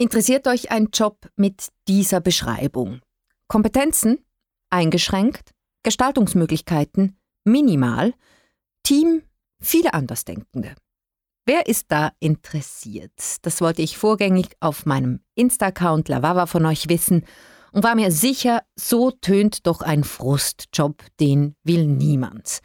Interessiert euch ein Job mit dieser Beschreibung? Kompetenzen? Eingeschränkt? Gestaltungsmöglichkeiten? Minimal? Team? Viele Andersdenkende. Wer ist da interessiert? Das wollte ich vorgängig auf meinem Insta-Account Lavava von euch wissen und war mir sicher, so tönt doch ein Frustjob, den will niemand.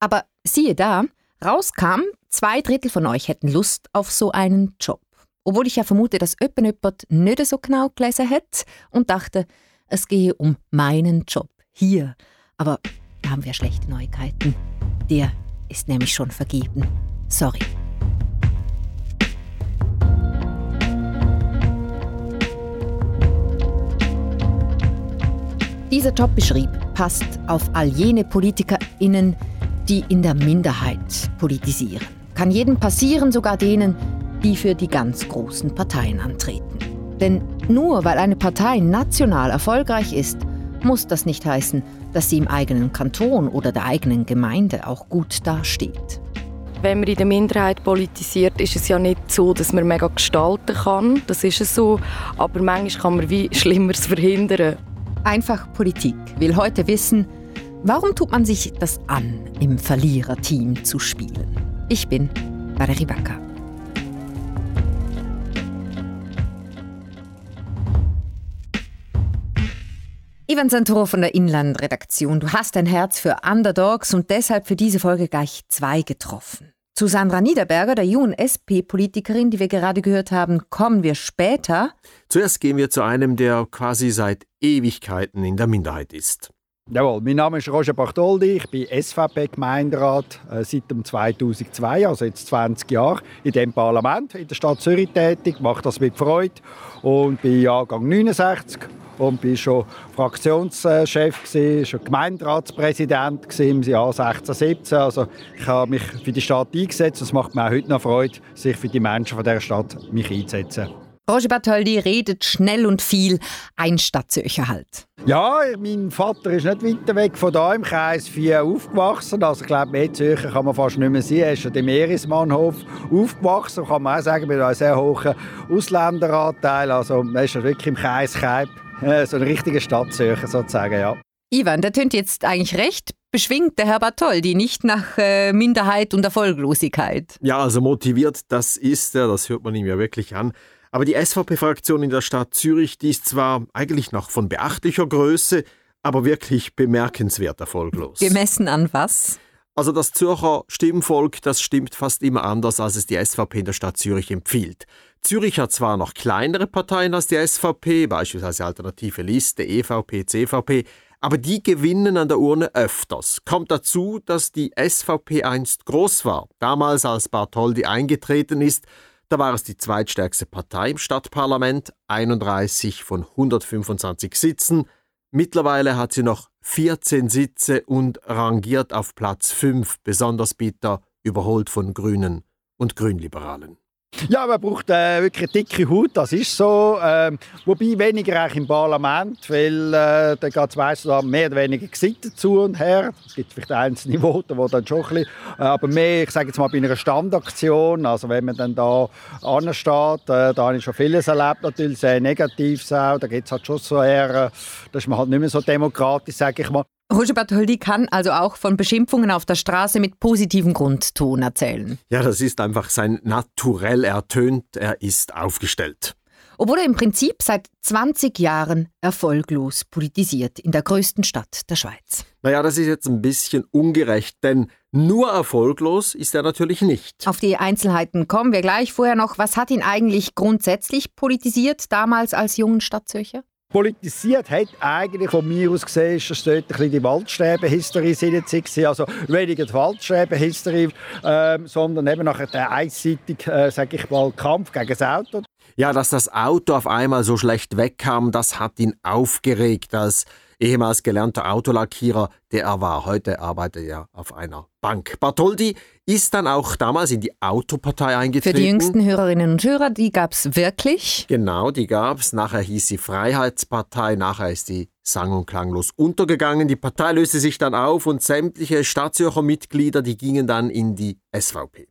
Aber siehe da, rauskam, zwei Drittel von euch hätten Lust auf so einen Job. Obwohl ich ja vermute, dass jemand nicht so genau gelesen hat und dachte, es gehe um meinen Job hier. Aber da haben wir schlechte Neuigkeiten. Der ist nämlich schon vergeben. Sorry. Dieser Jobbeschrieb passt auf all jene PolitikerInnen, die in der Minderheit politisieren. Kann jedem passieren, sogar denen, die für die ganz großen Parteien antreten. Denn nur weil eine Partei national erfolgreich ist, muss das nicht heißen, dass sie im eigenen Kanton oder der eigenen Gemeinde auch gut dasteht. Wenn man in der Minderheit politisiert, ist es ja nicht so, dass man mega gestalten kann. Das ist es so. Aber manchmal kann man wie Schlimmeres verhindern. Einfach Politik will heute wissen, warum tut man sich das an, im Verliererteam zu spielen? Ich bin Valerie Backer. Ivan Santoro von der Inlandredaktion. Du hast ein Herz für Underdogs und deshalb für diese Folge gleich zwei getroffen. Zu Sandra Niederberger, der jungen SP-Politikerin, die wir gerade gehört haben, kommen wir später. Zuerst gehen wir zu einem, der quasi seit Ewigkeiten in der Minderheit ist. Jawohl, mein Name ist Roger Bartoldi, ich bin SVP-Gemeinderat äh, seit 2002, also jetzt 20 Jahre, in dem Parlament in der Stadt Zürich tätig, mache das mit Freude und bin Jahrgang 69 und bin schon Fraktionschef gewesen, schon Gemeinderatspräsident im Jahr 16, 17. Also ich habe mich für die Stadt eingesetzt. Es macht mir auch heute noch Freude, sich für die Menschen von der Stadt mich einzusetzen. Roger Bartholdi redet schnell und viel, ein Stadtzürcher halt. Ja, mein Vater ist nicht weiter weg von da im Kreis 4 aufgewachsen. Also ich glaube, mehr Zürcher kann man fast nicht mehr sehen. Er ist an dem Meeresmannhof aufgewachsen, kann man auch sagen, mit einem sehr hohen Ausländeranteil. Also er ist wirklich im Kreis Keib so ein richtiger Stadtzürcher sozusagen, ja. Ivan, der tönt jetzt eigentlich recht beschwingt, der Herr Bartoldi, nicht nach äh, Minderheit und Erfolglosigkeit. Ja, also motiviert, das ist er, das hört man ihm ja wirklich an. Aber die SVP-Fraktion in der Stadt Zürich, die ist zwar eigentlich noch von beachtlicher Größe, aber wirklich bemerkenswert erfolglos. Gemessen an was? Also das Zürcher Stimmvolk, das stimmt fast immer anders, als es die SVP in der Stadt Zürich empfiehlt. Zürich hat zwar noch kleinere Parteien als die SVP, beispielsweise Alternative Liste, EVP, CVP, aber die gewinnen an der Urne öfters. Kommt dazu, dass die SVP einst groß war. Damals, als Bartholdi eingetreten ist, da war es die zweitstärkste Partei im Stadtparlament, 31 von 125 Sitzen. Mittlerweile hat sie noch 14 Sitze und rangiert auf Platz 5, besonders bitter, überholt von Grünen und Grünliberalen. Ja, man braucht äh, wirklich eine dicke Haut, das ist so. Ähm, wobei weniger eigentlich im Parlament, weil äh, da geht es mehr oder weniger gesittet zu und her. Es gibt vielleicht einzelne Voten, die dann schon ein bisschen, äh, aber mehr, ich sage jetzt mal, bei einer Standaktion, also wenn man dann da ansteht, äh, da habe ich schon vieles erlebt, natürlich sehr negativ auch, da geht es halt schon so eher, äh, da ist man halt nicht mehr so demokratisch, sage ich mal. Roger Bartholdi kann also auch von Beschimpfungen auf der Straße mit positivem Grundton erzählen. Ja, das ist einfach sein Naturell. ertönt, er ist aufgestellt. Obwohl er im Prinzip seit 20 Jahren erfolglos politisiert in der größten Stadt der Schweiz. Naja, das ist jetzt ein bisschen ungerecht, denn nur erfolglos ist er natürlich nicht. Auf die Einzelheiten kommen wir gleich. Vorher noch, was hat ihn eigentlich grundsätzlich politisiert damals als jungen Stadtzürcher? Politisiert hat, eigentlich von mir aus gesehen, ist das dort ein bisschen die Waldsterben-Hysterie seinerzeit also weniger die Waldsterben-Hysterie, ähm, sondern eben nachher der einseitige, äh, sage ich mal, Kampf gegen das Auto. Ja, dass das Auto auf einmal so schlecht wegkam, das hat ihn aufgeregt als ehemals gelernter Autolackierer, der er war. Heute arbeitet er auf einer Bank. Bartholdi ist dann auch damals in die Autopartei eingetreten. Für die jüngsten Hörerinnen und Hörer, die gab es wirklich? Genau, die gab es. Nachher hieß sie Freiheitspartei, nachher ist die sang- und klanglos untergegangen. Die Partei löste sich dann auf und sämtliche Stadtzürcher Mitglieder, die gingen dann in die SVP.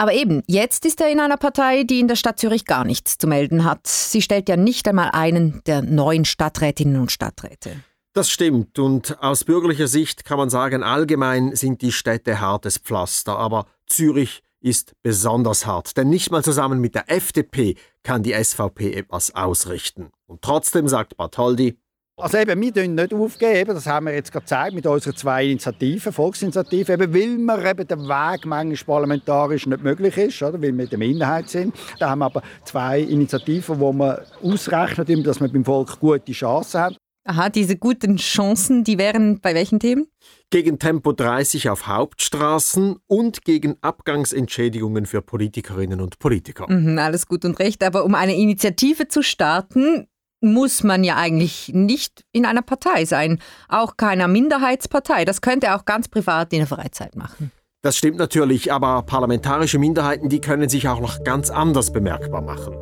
Aber eben, jetzt ist er in einer Partei, die in der Stadt Zürich gar nichts zu melden hat. Sie stellt ja nicht einmal einen der neuen Stadträtinnen und Stadträte. Das stimmt und aus bürgerlicher Sicht kann man sagen, allgemein sind die Städte hartes Pflaster, aber Zürich ist besonders hart, denn nicht mal zusammen mit der FDP kann die SVP etwas ausrichten. Und trotzdem sagt Bartholdi, also eben, wir dürfen nicht aufgeben, das haben wir jetzt gerade gezeigt mit unseren zwei Initiativen, Volksinitiativen, eben, weil mir eben der Weg manchmal parlamentarisch nicht möglich ist, oder, weil wir in der Minderheit sind. Da haben wir aber zwei Initiativen, wo man ausrechnet, dass wir beim Volk gute Chancen haben. Aha, diese guten Chancen, die wären bei welchen Themen? Gegen Tempo 30 auf Hauptstraßen und gegen Abgangsentschädigungen für Politikerinnen und Politiker. Mhm, alles gut und recht, aber um eine Initiative zu starten, muss man ja eigentlich nicht in einer Partei sein, auch keiner Minderheitspartei. Das könnte er auch ganz privat in der Freizeit machen. Das stimmt natürlich, aber parlamentarische Minderheiten, die können sich auch noch ganz anders bemerkbar machen.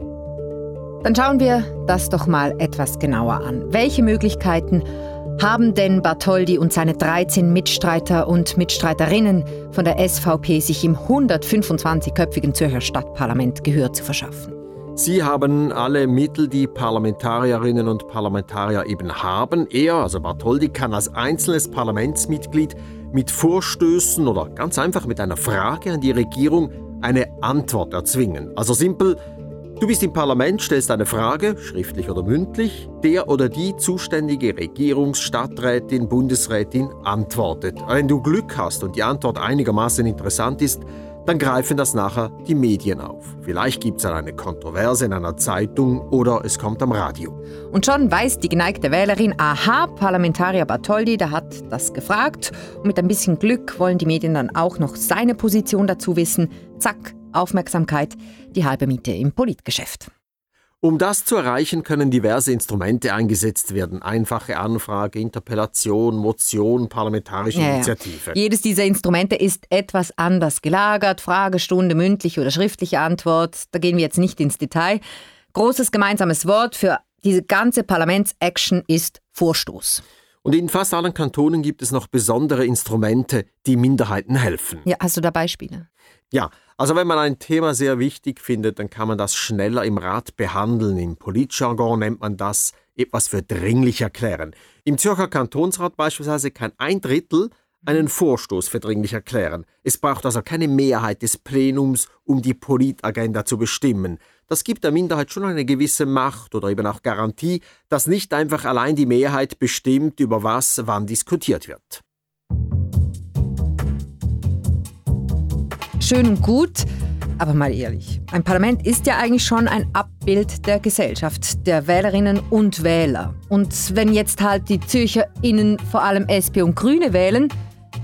Dann schauen wir das doch mal etwas genauer an. Welche Möglichkeiten haben denn Bartholdi und seine 13 Mitstreiter und Mitstreiterinnen von der SVP sich im 125-köpfigen Zürcher Stadtparlament Gehör zu verschaffen? Sie haben alle Mittel, die Parlamentarierinnen und Parlamentarier eben haben. Er, also Bartholdi, kann als einzelnes Parlamentsmitglied mit Vorstößen oder ganz einfach mit einer Frage an die Regierung eine Antwort erzwingen. Also simpel, du bist im Parlament, stellst eine Frage, schriftlich oder mündlich, der oder die zuständige Regierungs-, Stadträtin, Bundesrätin antwortet. Wenn du Glück hast und die Antwort einigermaßen interessant ist, dann greifen das nachher die Medien auf. Vielleicht gibt es dann eine Kontroverse in einer Zeitung oder es kommt am Radio. Und schon weiß die geneigte Wählerin, aha, Parlamentarier Bartholdi, der hat das gefragt. Und mit ein bisschen Glück wollen die Medien dann auch noch seine Position dazu wissen. Zack, Aufmerksamkeit, die halbe Miete im Politgeschäft. Um das zu erreichen, können diverse Instrumente eingesetzt werden. Einfache Anfrage, Interpellation, Motion, parlamentarische ja, Initiative. Ja. Jedes dieser Instrumente ist etwas anders gelagert. Fragestunde, mündliche oder schriftliche Antwort. Da gehen wir jetzt nicht ins Detail. Großes gemeinsames Wort für diese ganze Parlamentsaction ist Vorstoß. Und in fast allen Kantonen gibt es noch besondere Instrumente, die Minderheiten helfen. Ja, hast du da Beispiele? Ja, also wenn man ein Thema sehr wichtig findet, dann kann man das schneller im Rat behandeln. Im Politjargon nennt man das etwas für dringlich erklären. Im Zürcher Kantonsrat beispielsweise kann ein Drittel einen Vorstoß für dringlich erklären. Es braucht also keine Mehrheit des Plenums, um die Politagenda zu bestimmen. Das gibt der Minderheit schon eine gewisse Macht oder eben auch Garantie, dass nicht einfach allein die Mehrheit bestimmt, über was wann diskutiert wird. Schön und gut. Aber mal ehrlich, ein Parlament ist ja eigentlich schon ein Abbild der Gesellschaft, der Wählerinnen und Wähler. Und wenn jetzt halt die ZürcherInnen vor allem SP und Grüne wählen,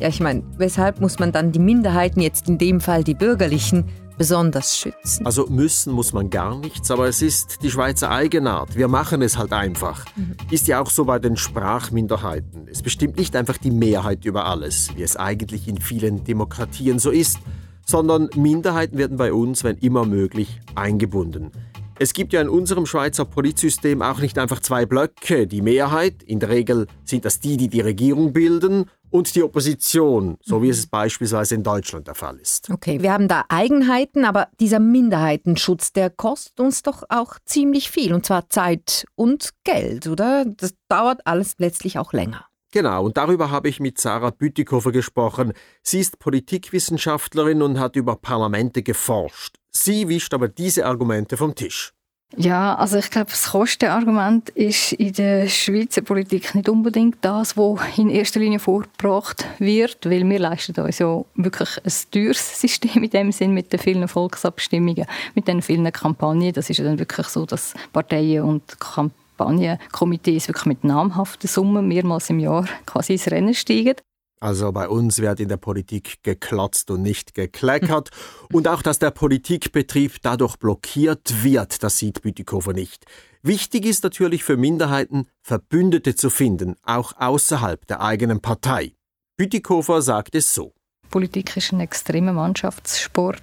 ja, ich meine, weshalb muss man dann die Minderheiten, jetzt in dem Fall die Bürgerlichen, besonders schützen? Also müssen muss man gar nichts, aber es ist die Schweizer Eigenart. Wir machen es halt einfach. Mhm. Ist ja auch so bei den Sprachminderheiten. Es bestimmt nicht einfach die Mehrheit über alles, wie es eigentlich in vielen Demokratien so ist sondern Minderheiten werden bei uns, wenn immer möglich, eingebunden. Es gibt ja in unserem Schweizer Politsystem auch nicht einfach zwei Blöcke. Die Mehrheit, in der Regel sind das die, die die Regierung bilden, und die Opposition, so wie es beispielsweise in Deutschland der Fall ist. Okay, wir haben da Eigenheiten, aber dieser Minderheitenschutz, der kostet uns doch auch ziemlich viel, und zwar Zeit und Geld, oder? Das dauert alles letztlich auch länger. Genau, und darüber habe ich mit Sarah Bütikofer gesprochen. Sie ist Politikwissenschaftlerin und hat über Parlamente geforscht. Sie wischt aber diese Argumente vom Tisch. Ja, also ich glaube, das Kostenargument ist in der Schweizer Politik nicht unbedingt das, was in erster Linie vorgebracht wird, weil wir leisten uns ja wirklich ein teures System in dem Sinn mit den vielen Volksabstimmungen, mit den vielen Kampagnen. Das ist ja dann wirklich so, dass Parteien und Kampagnen Kampagnenkomitees wirklich mit namhaften Summen mehrmals im Jahr quasi ins Rennen steigen. Also bei uns wird in der Politik geklotzt und nicht gekleckert. Und auch, dass der Politikbetrieb dadurch blockiert wird, das sieht Bütikofer nicht. Wichtig ist natürlich für Minderheiten, Verbündete zu finden, auch außerhalb der eigenen Partei. Bütikofer sagt es so. Politik ist ein extremer Mannschaftssport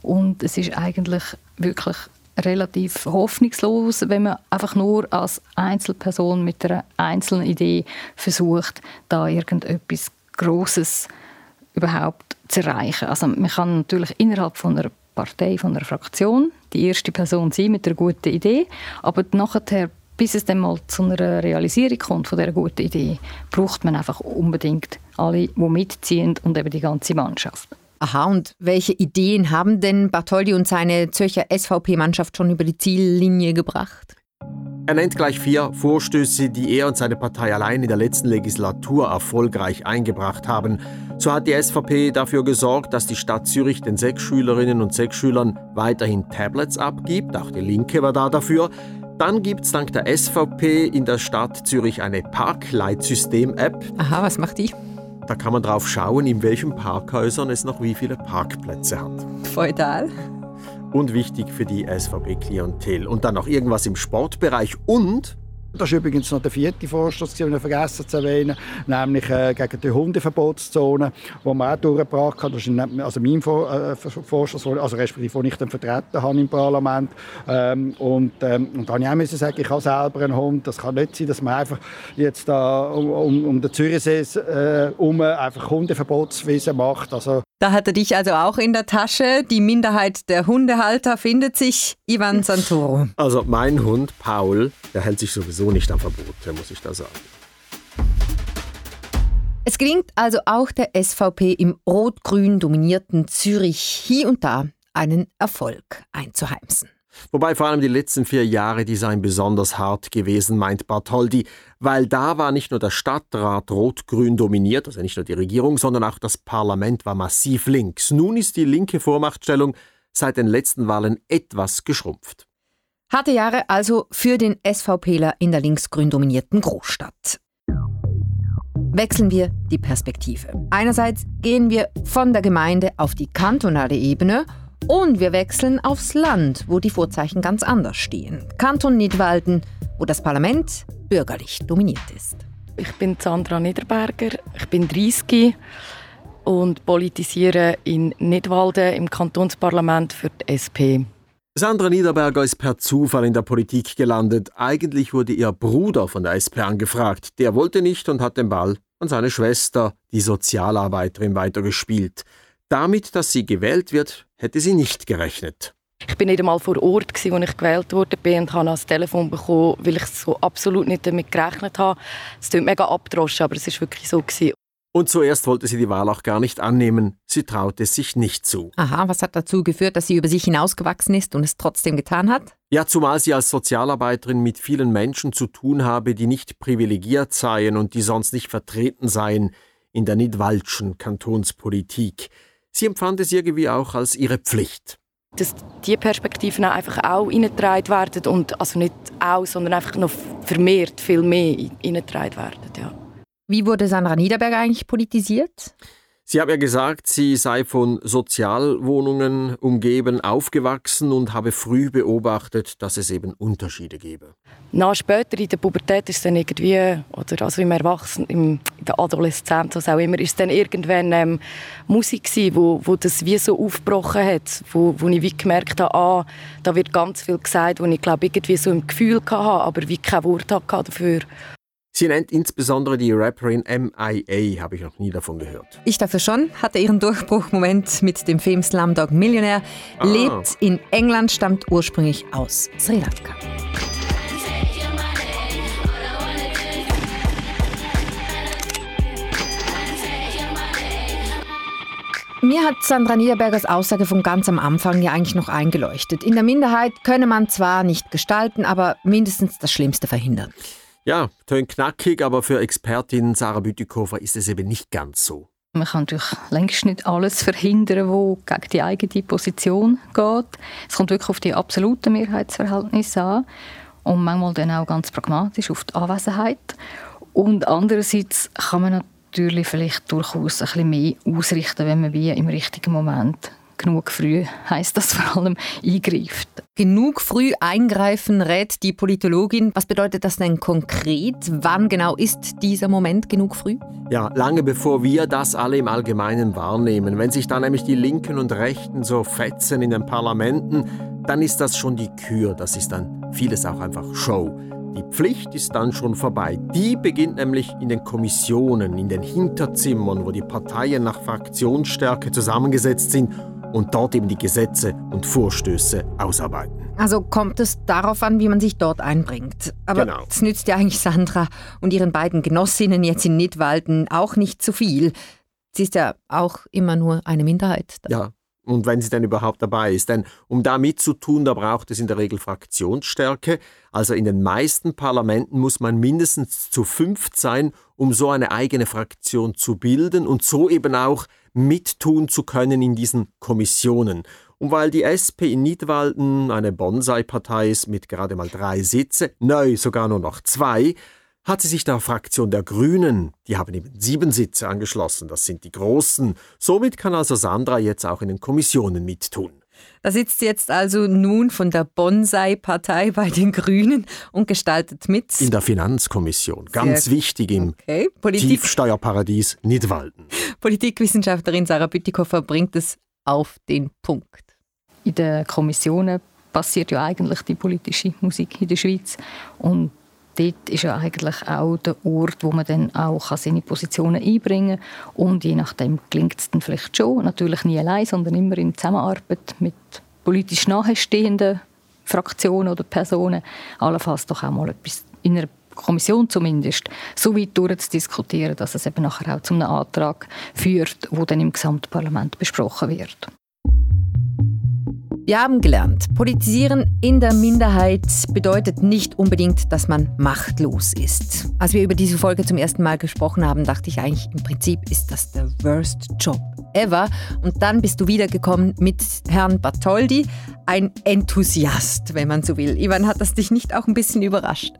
und es ist eigentlich wirklich relativ hoffnungslos, wenn man einfach nur als Einzelperson mit einer einzelnen Idee versucht, da irgendetwas Großes überhaupt zu erreichen. Also man kann natürlich innerhalb von einer Partei, von einer Fraktion. Die erste Person sein mit einer guten Idee, aber nachher bis es dann mal zu einer Realisierung kommt von dieser guten Idee, braucht man einfach unbedingt alle, die mitziehen und eben die ganze Mannschaft. Aha, und welche Ideen haben denn Bartholdi und seine Zürcher SVP-Mannschaft schon über die Ziellinie gebracht? Er nennt gleich vier Vorstöße, die er und seine Partei allein in der letzten Legislatur erfolgreich eingebracht haben. So hat die SVP dafür gesorgt, dass die Stadt Zürich den Sechsschülerinnen und Sechsschülern weiterhin Tablets abgibt. Auch die Linke war da dafür. Dann gibt es dank der SVP in der Stadt Zürich eine Parkleitsystem-App. Aha, was macht die? Da kann man drauf schauen, in welchen Parkhäusern es noch wie viele Parkplätze hat. Feudal. Und wichtig für die SVP-Klientel. Und dann noch irgendwas im Sportbereich und das ist übrigens noch der vierte Vorstoß, den ich vergessen zu erwähnen, nämlich äh, gegen die Hundeverbotszone, wo man auch durchgebracht hat. Das ist also mein Vor äh, Vorstoß, also respektive, den ich dann vertreten habe im Parlament. Ähm, und, ähm, und dann habe ich auch sagen, ich habe selber einen Hund. Das kann nicht sein, dass man einfach jetzt da um, um den Zürichsee äh, um einfach Hundeverbotswiesen macht. Also da hat er dich also auch in der Tasche. Die Minderheit der Hundehalter findet sich. Ivan Santoro. Also mein Hund Paul, der hält sich sowieso nicht am Verbot, muss ich da sagen. Es gelingt also auch der SVP im rot-grün dominierten Zürich hier und da einen Erfolg einzuheimsen. Wobei vor allem die letzten vier Jahre, die seien besonders hart gewesen, meint Bartholdi, weil da war nicht nur der Stadtrat rot-grün dominiert, also nicht nur die Regierung, sondern auch das Parlament war massiv links. Nun ist die linke Vormachtstellung seit den letzten Wahlen etwas geschrumpft. Harte Jahre also für den SVPler in der linksgrün dominierten Großstadt. Wechseln wir die Perspektive. Einerseits gehen wir von der Gemeinde auf die kantonale Ebene und wir wechseln aufs Land, wo die Vorzeichen ganz anders stehen. Kanton Nidwalden, wo das Parlament bürgerlich dominiert ist. Ich bin Sandra Niederberger, ich bin 30 und politisiere in Nidwalden im Kantonsparlament für die SP. Sandra Niederberger ist per Zufall in der Politik gelandet. Eigentlich wurde ihr Bruder von der SP angefragt. Der wollte nicht und hat den Ball an seine Schwester, die Sozialarbeiterin, weitergespielt. Damit, dass sie gewählt wird, hätte sie nicht gerechnet. Ich bin nicht einmal vor Ort, als ich gewählt wurde und habe das Telefon bekommen, weil ich so absolut nicht damit gerechnet habe. Es klingt mega abgedroschen, aber es war wirklich so. Und zuerst wollte sie die Wahl auch gar nicht annehmen. Sie traute es sich nicht zu. Aha, was hat dazu geführt, dass sie über sich hinausgewachsen ist und es trotzdem getan hat? Ja, zumal sie als Sozialarbeiterin mit vielen Menschen zu tun habe, die nicht privilegiert seien und die sonst nicht vertreten seien in der Nidwaldschen Kantonspolitik. Sie empfand es irgendwie auch als ihre Pflicht. Dass diese Perspektiven einfach auch reingetragen werden und also nicht auch, sondern einfach noch vermehrt, viel mehr reingetragen werden. Ja. Wie wurde Sandra Niederberger eigentlich politisiert? Sie hat ja gesagt, sie sei von Sozialwohnungen umgeben aufgewachsen und habe früh beobachtet, dass es eben Unterschiede gebe. Na, später in der Pubertät ist dann irgendwie, oder also im Erwachsenen, in der Adoleszenz, was auch immer, ist dann irgendwann ähm, Musik gewesen, wo, wo das wie so aufgebrochen hat, wo, wo ich wie gemerkt habe, ah, da wird ganz viel gesagt, wo ich glaube irgendwie so im Gefühl hatte, aber wie kein Wort hatte dafür. Sie nennt insbesondere die Rapperin MIA, habe ich noch nie davon gehört. Ich dafür schon, hatte ihren Durchbruchmoment mit dem Film Slumdog Millionär, ah. lebt in England, stammt ursprünglich aus Sri Lanka. Mir hat Sandra Niederbergers Aussage von ganz am Anfang ja eigentlich noch eingeleuchtet. In der Minderheit könne man zwar nicht gestalten, aber mindestens das Schlimmste verhindern. Ja, tönt knackig, aber für Expertin Sarah Bütikofer ist es eben nicht ganz so. Man kann natürlich längst nicht alles verhindern, was gegen die eigene Position geht. Es kommt wirklich auf die absoluten Mehrheitsverhältnisse an und manchmal dann auch ganz pragmatisch auf die Anwesenheit. Und andererseits kann man natürlich vielleicht durchaus ein bisschen mehr ausrichten, wenn man wie im richtigen Moment genug früh heißt das vor allem eingreift. Genug früh eingreifen rät die Politologin. Was bedeutet das denn konkret? Wann genau ist dieser Moment genug früh? Ja, lange bevor wir das alle im Allgemeinen wahrnehmen. Wenn sich dann nämlich die Linken und Rechten so fetzen in den Parlamenten, dann ist das schon die Kür. Das ist dann vieles auch einfach Show. Die Pflicht ist dann schon vorbei. Die beginnt nämlich in den Kommissionen, in den Hinterzimmern, wo die Parteien nach Fraktionsstärke zusammengesetzt sind und dort eben die Gesetze und Vorstöße ausarbeiten. Also kommt es darauf an, wie man sich dort einbringt. Aber Genau. es nützt ja eigentlich Sandra und ihren beiden Genossinnen jetzt in Nidwalden auch nicht zu viel. Sie ist ja auch immer nur eine Minderheit. Ja. Und wenn sie denn überhaupt dabei ist. Denn um da mitzutun, da braucht es in der Regel Fraktionsstärke. Also in den meisten Parlamenten muss man mindestens zu fünft sein, um so eine eigene Fraktion zu bilden und so eben auch mittun zu können in diesen Kommissionen. Und weil die SP in Nidwalden eine Bonsai-Partei ist mit gerade mal drei Sitze, neu sogar nur noch zwei, hat sie sich der Fraktion der Grünen, die haben eben sieben Sitze angeschlossen, das sind die großen. Somit kann also Sandra jetzt auch in den Kommissionen mittun. Da sitzt jetzt also nun von der Bonsai-Partei bei den Grünen und gestaltet mit. In der Finanzkommission, ganz Sehr- wichtig im Okay, Politik, Tiefsteuerparadies Nidwalden. Politikwissenschaftlerin Sarah Bütikofer bringt es auf den Punkt. In den Kommissionen passiert ja eigentlich die politische Musik in der Schweiz. Und dort ist ja eigentlich auch der Ort, wo man dann auch seine Positionen einbringen kann. Und je nachdem gelingt es dann vielleicht schon. Natürlich nie allein, sondern immer in Zusammenarbeit mit politisch nahestehenden Fraktionen oder Personen. Allenfalls doch auch mal etwas in einer Kommission zumindest so weit durchzudiskutieren, dass es eben nachher auch zu einem Antrag führt, wo dann im Gesamtparlament besprochen wird. Wir haben gelernt, politisieren in der Minderheit bedeutet nicht unbedingt, dass man machtlos ist. Als wir über diese Folge zum ersten Mal gesprochen haben, dachte ich eigentlich, im Prinzip ist das der worst Job ever. Und dann bist du wiedergekommen mit Herrn Bartholdi, ein Enthusiast, wenn man so will. Ivan, hat das dich nicht auch ein bisschen überrascht?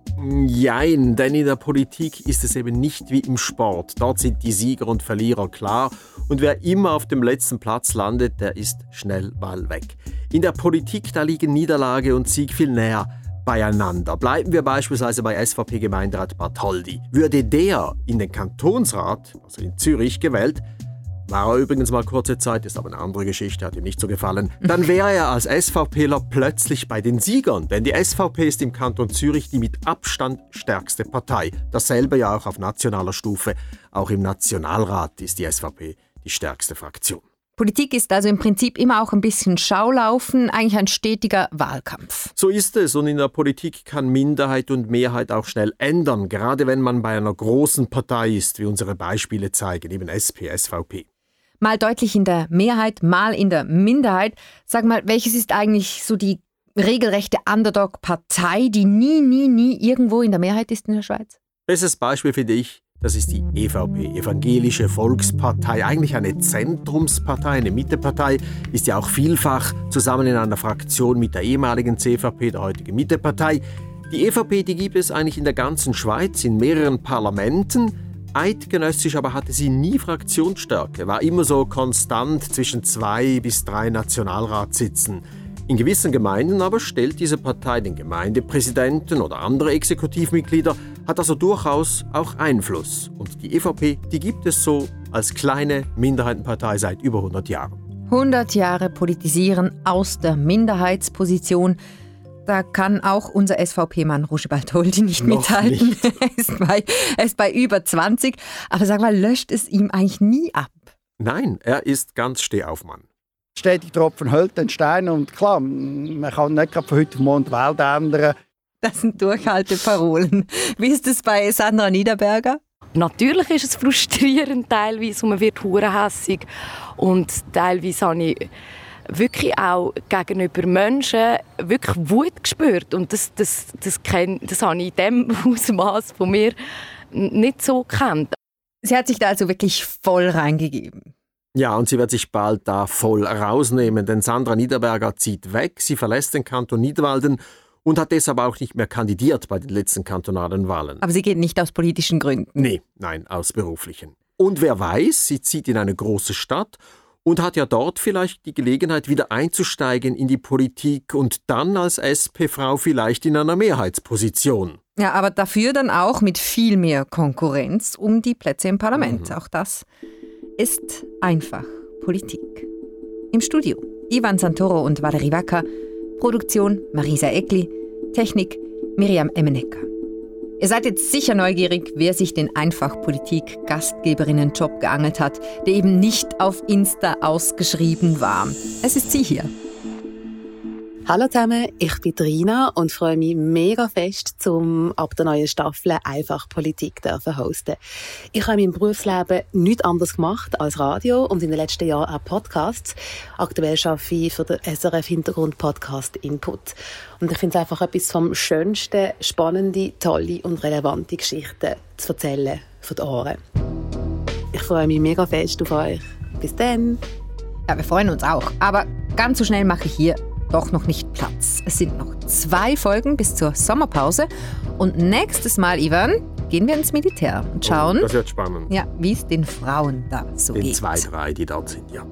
Jein, denn in der Politik ist es eben nicht wie im Sport. Dort sind die Sieger und Verlierer klar und wer immer auf dem letzten Platz landet, der ist schnell mal weg. In der Politik, da liegen Niederlage und Sieg viel näher beieinander. Bleiben wir beispielsweise bei SVP-Gemeinderat Bartholdi. Würde der in den Kantonsrat, also in Zürich, gewählt, war er übrigens mal kurze Zeit, ist aber eine andere Geschichte, hat ihm nicht so gefallen. Dann wäre er als SVPler plötzlich bei den Siegern, denn die SVP ist im Kanton Zürich die mit Abstand stärkste Partei. Dasselbe ja auch auf nationaler Stufe. Auch im Nationalrat ist die SVP die stärkste Fraktion. Politik ist also im Prinzip immer auch ein bisschen Schaulaufen, eigentlich ein stetiger Wahlkampf. So ist es und in der Politik kann Minderheit und Mehrheit auch schnell ändern, gerade wenn man bei einer großen Partei ist, wie unsere Beispiele zeigen, eben SP, SVP. Mal deutlich in der Mehrheit, mal in der Minderheit. Sag mal, welches ist eigentlich so die regelrechte Underdog-Partei, die nie, nie, nie irgendwo in der Mehrheit ist in der Schweiz? Bestes Beispiel finde ich, das ist die EVP, Evangelische Volkspartei, eigentlich eine Zentrumspartei, eine Mittepartei, ist ja auch vielfach zusammen in einer Fraktion mit der ehemaligen CVP, der heutigen Mittepartei. Die EVP, die gibt es eigentlich in der ganzen Schweiz, in mehreren Parlamenten. Eidgenössisch aber hatte sie nie Fraktionsstärke, war immer so konstant zwischen zwei bis drei Nationalratssitzen. In gewissen Gemeinden aber stellt diese Partei den Gemeindepräsidenten oder andere Exekutivmitglieder, hat also durchaus auch Einfluss. Und die EVP, die gibt es so als kleine Minderheitenpartei seit über 100 Jahren. 100 Jahre politisieren aus der Minderheitsposition. Da kann auch unser SVP-Mann Roger Bartholdi nicht Noch mithalten. er, ist bei, er ist bei über 20. Aber sag mal, löscht es ihm eigentlich nie ab? Nein, er ist ganz Stehaufmann. Stetig Tropfen hält den Stein und klar, man kann nicht gerade von heute auf morgen die Welt ändern. Das sind Durchhalteparolen. Wie ist es bei Sandra Niederberger? Natürlich ist es frustrierend teilweise und man wird hurenhässig und teilweise habe ich wirklich auch gegenüber Menschen wirklich Wut gespürt und das, das, das, kenn, das habe ich in dem Ausmaß von mir nicht so gekannt. Sie hat sich da also wirklich voll reingegeben. Ja, und sie wird sich bald da voll rausnehmen, denn Sandra Niederberger zieht weg, sie verlässt den Kanton Niederwalden und hat deshalb auch nicht mehr kandidiert bei den letzten kantonalen Wahlen. Aber sie geht nicht aus politischen Gründen. Nee, nein, aus beruflichen. Und wer weiß, sie zieht in eine große Stadt und hat ja dort vielleicht die Gelegenheit, wieder einzusteigen in die Politik und dann als SP-Frau vielleicht in einer Mehrheitsposition. Ja, aber dafür dann auch mit viel mehr Konkurrenz um die Plätze im Parlament. Auch das ist einfach Politik. Im Studio Ivan Santoro und Valerie Wacker, Produktion Marisa Eckli, Technik Miriam Emmenecker. Ihr seid jetzt sicher neugierig, wer sich den Einfachpolitik-Gastgeberinnen-Job geangelt hat, der eben nicht auf Insta ausgeschrieben war. Es ist sie hier. Hallo zusammen, ich bin Trina und freue mich mega fest, zum ab der neuen Staffel einfach Politik dürfen hosten. Ich habe meinem Berufsleben nichts anderes gemacht als Radio und in den letzten Jahren auch Podcasts. Aktuell arbeite ich für den SRF Hintergrund Podcast Input. Und ich finde es einfach etwas vom Schönsten, spannende, tolle und relevante Geschichten zu erzählen für die Ohren. Ich freue mich mega fest auf euch. Bis dann! Ja, wir freuen uns auch. Aber ganz so schnell mache ich hier doch noch nicht Platz. Es sind noch zwei Folgen bis zur Sommerpause. Und nächstes Mal, Ivan, gehen wir ins Militär und schauen, oh, das wird spannend. Ja, wie es den Frauen da so den geht. Den zwei, drei, die dort sind, ja.